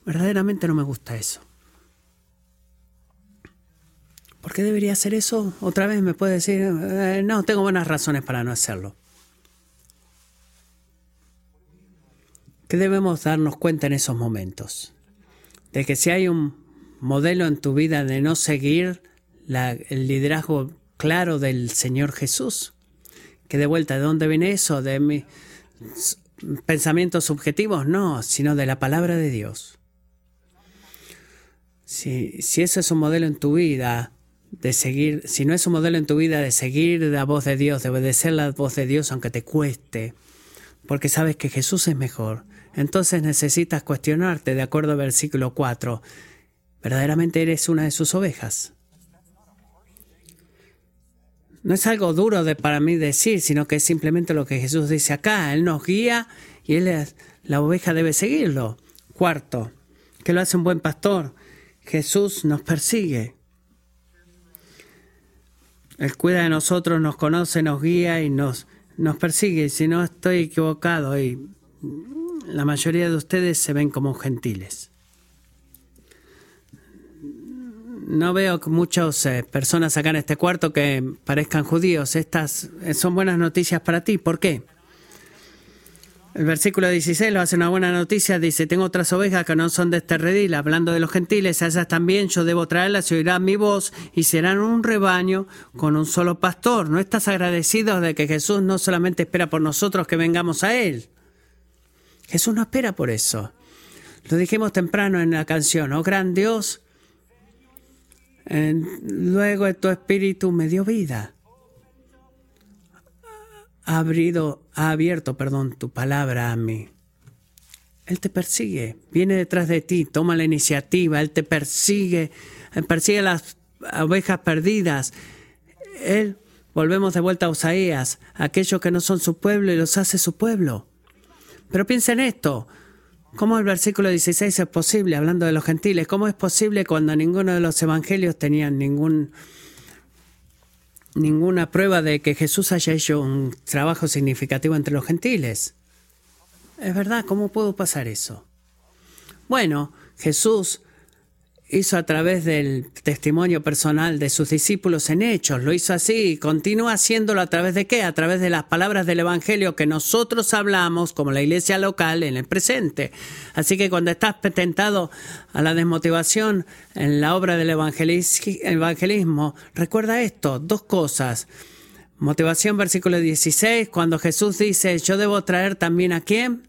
Verdaderamente no me gusta eso. ¿Por qué debería hacer eso? Otra vez me puede decir, eh, no, tengo buenas razones para no hacerlo. ¿Qué debemos darnos cuenta en esos momentos? De que si hay un modelo en tu vida de no seguir el liderazgo claro del Señor Jesús, que de vuelta, ¿de dónde viene eso? ¿De mis pensamientos subjetivos? No, sino de la palabra de Dios. Si, si es un modelo en tu vida, de seguir, si no es un modelo en tu vida de seguir la voz de Dios, de obedecer la voz de Dios aunque te cueste, porque sabes que Jesús es mejor, entonces necesitas cuestionarte de acuerdo al versículo 4. ¿Verdaderamente eres una de sus ovejas? No es algo duro de, para mí decir, sino que es simplemente lo que Jesús dice acá. Él nos guía y él es, la oveja debe seguirlo. Cuarto, que lo hace un buen pastor. Jesús nos persigue. Él cuida de nosotros, nos conoce, nos guía y nos, nos persigue. Si no estoy equivocado y la mayoría de ustedes se ven como gentiles. No veo muchas eh, personas acá en este cuarto que parezcan judíos. Estas eh, son buenas noticias para ti. ¿Por qué? El versículo 16 lo hace una buena noticia. Dice, tengo otras ovejas que no son de este redil. Hablando de los gentiles, a esas también yo debo traerlas y oirán mi voz y serán un rebaño con un solo pastor. ¿No estás agradecido de que Jesús no solamente espera por nosotros que vengamos a Él? Jesús no espera por eso. Lo dijimos temprano en la canción, oh gran Dios, luego de tu espíritu me dio vida. Ha, abrido, ha abierto, perdón, tu palabra a mí. Él te persigue, viene detrás de ti, toma la iniciativa, Él te persigue, persigue las ovejas perdidas. Él, volvemos de vuelta a Osaías, aquellos que no son su pueblo y los hace su pueblo. Pero piensa en esto. ¿Cómo el versículo 16 es posible, hablando de los gentiles? ¿Cómo es posible cuando ninguno de los evangelios tenían ningún, ninguna prueba de que Jesús haya hecho un trabajo significativo entre los gentiles? Es verdad, ¿cómo pudo pasar eso? Bueno, Jesús hizo a través del testimonio personal de sus discípulos en hechos, lo hizo así y continúa haciéndolo a través de qué? A través de las palabras del Evangelio que nosotros hablamos como la iglesia local en el presente. Así que cuando estás tentado a la desmotivación en la obra del evangelismo, recuerda esto, dos cosas. Motivación, versículo 16, cuando Jesús dice, yo debo traer también a quién?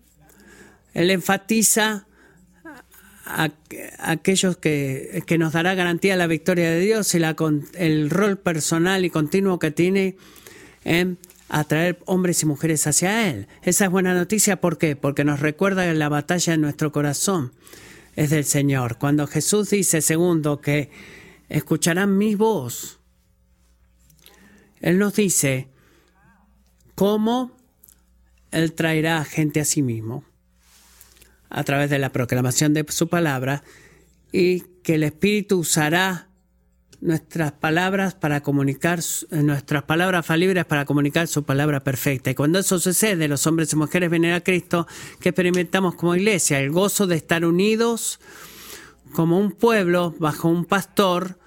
Él enfatiza a, aquellos que, nos dará garantía la victoria de Dios y la, el rol personal y continuo que tiene en atraer hombres y mujeres hacia Él. Esa es buena noticia, ¿por qué? Porque nos recuerda que la batalla en nuestro corazón es del Señor. Cuando Jesús dice, segundo, que escucharán mi voz, Él nos dice cómo Él traerá gente a sí mismo a través de la proclamación de su palabra y que el Espíritu usará nuestras palabras para comunicar, nuestras palabras falibles para comunicar su palabra perfecta. Y cuando eso sucede, los hombres y mujeres vienen a Cristo, que experimentamos como iglesia, el gozo de estar unidos como un pueblo bajo un pastor,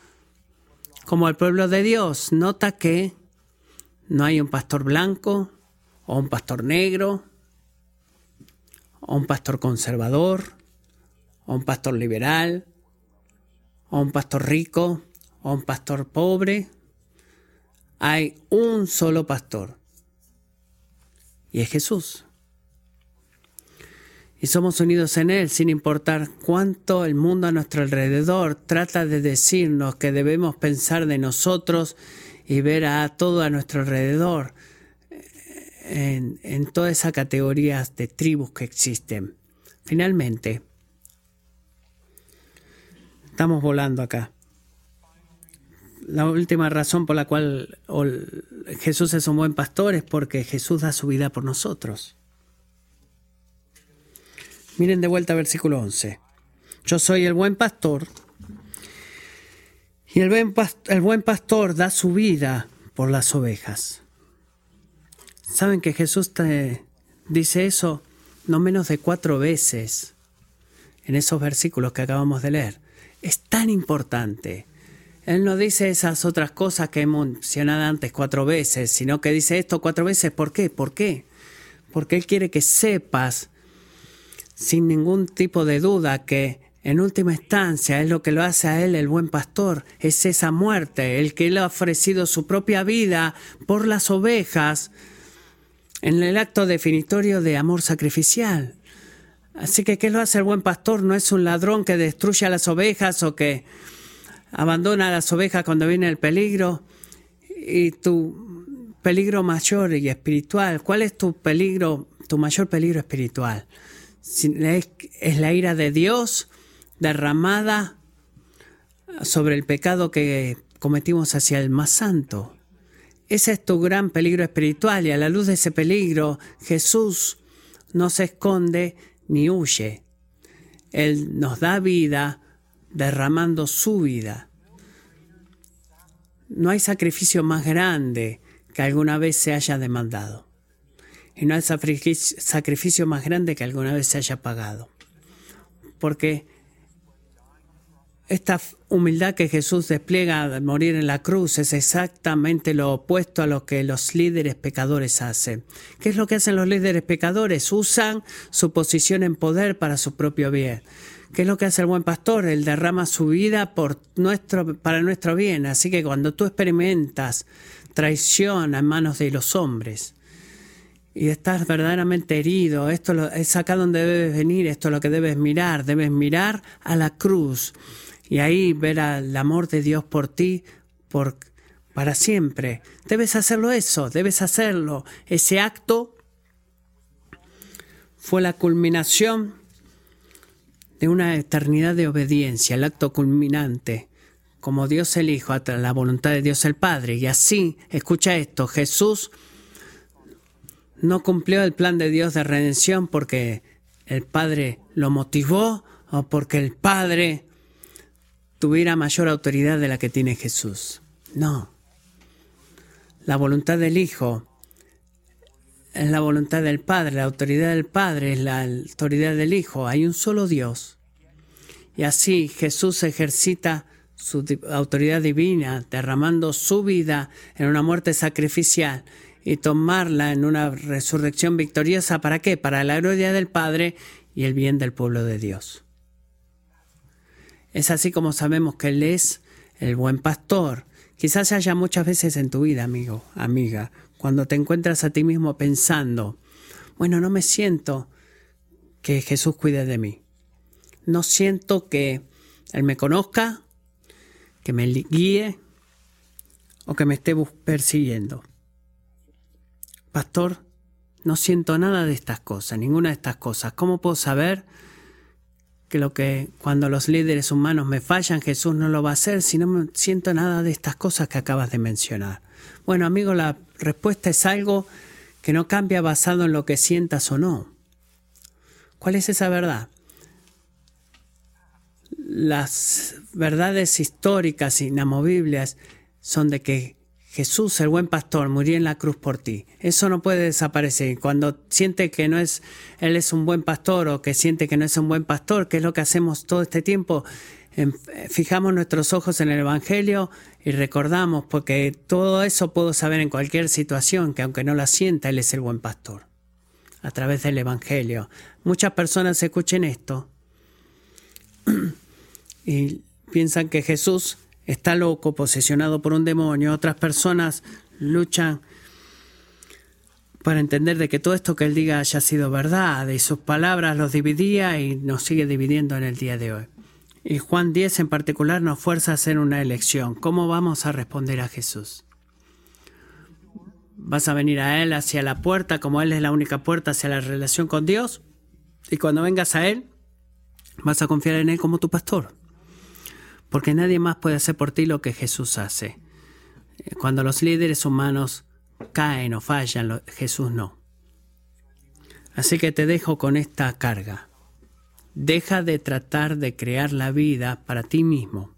como el pueblo de Dios. Nota que no hay un pastor blanco o un pastor negro o un pastor conservador, o un pastor liberal, o un pastor rico, o un pastor pobre. Hay un solo pastor. Y es Jesús. Y somos unidos en Él sin importar cuánto el mundo a nuestro alrededor trata de decirnos que debemos pensar de nosotros y ver a todo a nuestro alrededor en, todas esas categorías de tribus que existen. Finalmente, estamos volando acá. La última razón por la cual Jesús es un buen pastor es porque Jesús da su vida por nosotros. Miren de vuelta versículo 11. Yo soy el buen pastor y el buen pastor da su vida por las ovejas. ¿Saben que Jesús te dice eso no menos de cuatro veces en esos versículos que acabamos de leer? Es tan importante. Él no dice esas otras cosas que he mencionado antes cuatro veces, sino que dice esto cuatro veces. ¿Por qué? ¿Por qué? Porque Él quiere que sepas sin ningún tipo de duda que en última instancia es lo que lo hace a Él el buen pastor, es esa muerte, el que Él ha ofrecido su propia vida por las ovejas en el acto definitorio de amor sacrificial. Así que, ¿qué lo hace el buen pastor? No es un ladrón que destruye a las ovejas o que abandona a las ovejas cuando viene el peligro. Y tu peligro mayor y espiritual, ¿cuál es tu peligro, tu mayor peligro espiritual? ¿Es la ira de Dios derramada sobre el pecado que cometimos hacia el más santo? Ese es tu gran peligro espiritual y a la luz de ese peligro Jesús no se esconde ni huye. Él nos da vida derramando su vida. No hay sacrificio más grande que alguna vez se haya demandado. Y no hay sacrificio más grande que alguna vez se haya pagado. Porque esta humildad que Jesús despliega al morir en la cruz es exactamente lo opuesto a lo que los líderes pecadores hacen. ¿Qué es lo que hacen los líderes pecadores? Usan su posición en poder para su propio bien. ¿Qué es lo que hace el buen pastor? Él derrama su vida por nuestro, para nuestro bien. Así que cuando tú experimentas traición en manos de los hombres, y estás verdaderamente herido, esto es acá donde debes venir, esto es lo que debes mirar, debes mirar a la cruz y ahí ver el amor de Dios por ti por, para siempre. Debes hacerlo eso, debes hacerlo. Ese acto fue la culminación de una eternidad de obediencia, el acto culminante, como Dios el Hijo, a la voluntad de Dios el Padre. Y así, escucha esto, Jesús no cumplió el plan de Dios de redención porque el Padre lo motivó o porque el Padre tuviera mayor autoridad de la que tiene Jesús. No. La voluntad del Hijo es la voluntad del Padre, la autoridad del Padre es la autoridad del Hijo. Hay un solo Dios. Y así Jesús ejercita su autoridad divina, derramando su vida en una muerte sacrificial y tomarla en una resurrección victoriosa. ¿Para qué? Para la gloria del Padre y el bien del pueblo de Dios. Es así como sabemos que Él es el buen pastor. Quizás haya muchas veces en tu vida, amigo, amiga, cuando te encuentras a ti mismo pensando, bueno, no me siento que Jesús cuide de mí. No siento que Él me conozca, que me guíe o que me esté persiguiendo. Pastor, no siento nada de estas cosas, ninguna de estas cosas. ¿Cómo puedo saber que lo que cuando los líderes humanos me fallan, Jesús no lo va a hacer si no siento nada de estas cosas que acabas de mencionar. Bueno, amigo, la respuesta es algo que no cambia basado en lo que sientas o no. ¿Cuál es esa verdad? Las verdades históricas inamovibles son de que Jesús, el buen pastor, murió en la cruz por ti. Eso no puede desaparecer. Cuando siente que no es, Él es un buen pastor o que siente que no es un buen pastor, que es lo que hacemos todo este tiempo, em, fijamos nuestros ojos en el Evangelio y recordamos, porque todo eso puedo saber en cualquier situación, que aunque no la sienta, Él es el buen pastor. A través del Evangelio. Muchas personas escuchen esto y piensan que Jesús está loco, posesionado por un demonio. Otras personas luchan para entender de que todo esto que él diga haya sido verdad y sus palabras los dividía y nos sigue dividiendo en el día de hoy. Y Juan 10 en particular nos fuerza a hacer una elección. ¿Cómo vamos a responder a Jesús? ¿Vas a venir a Él hacia la puerta como Él es la única puerta hacia la relación con Dios? Y cuando vengas a Él, vas a confiar en Él como tu pastor porque nadie más puede hacer por ti lo que Jesús hace. Cuando los líderes humanos caen o fallan, Jesús no. Así que te dejo con esta carga. Deja de tratar de crear la vida para ti mismo.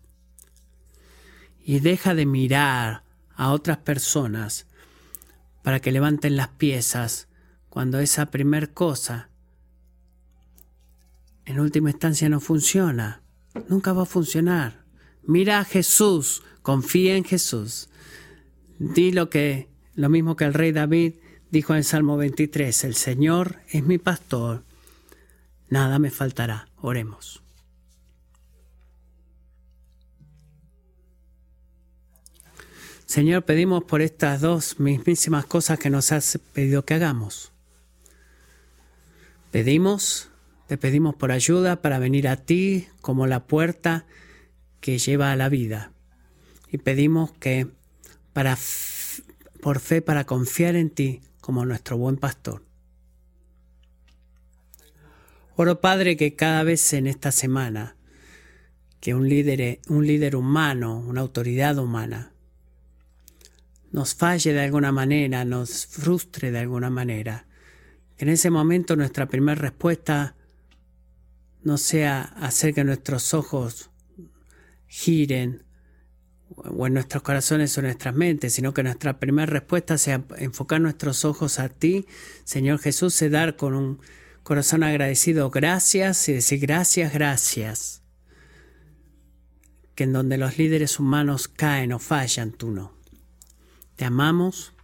Y deja de mirar a otras personas para que levanten las piezas cuando esa primer cosa en última instancia no funciona. Nunca va a funcionar. Mira a Jesús, confía en Jesús. Di lo que lo mismo que el rey David dijo en Salmo 23, el Señor es mi pastor, nada me faltará. Oremos. Señor, pedimos por estas dos mismísimas cosas que nos has pedido que hagamos. Pedimos, te pedimos por ayuda para venir a ti como la puerta que lleva a la vida. Y pedimos que para, por fe para confiar en ti como nuestro buen pastor. Oro Padre que cada vez en esta semana que un líder, un líder humano, una autoridad humana, nos falle de alguna manera, nos frustre de alguna manera, que en ese momento nuestra primera respuesta no sea hacer que nuestros ojos giren o en nuestros corazones o en nuestras mentes, sino que nuestra primera respuesta sea enfocar nuestros ojos a ti, Señor Jesús, y dar con un corazón agradecido gracias y decir gracias, gracias. Que en donde los líderes humanos caen o fallan, tú no. Te amamos,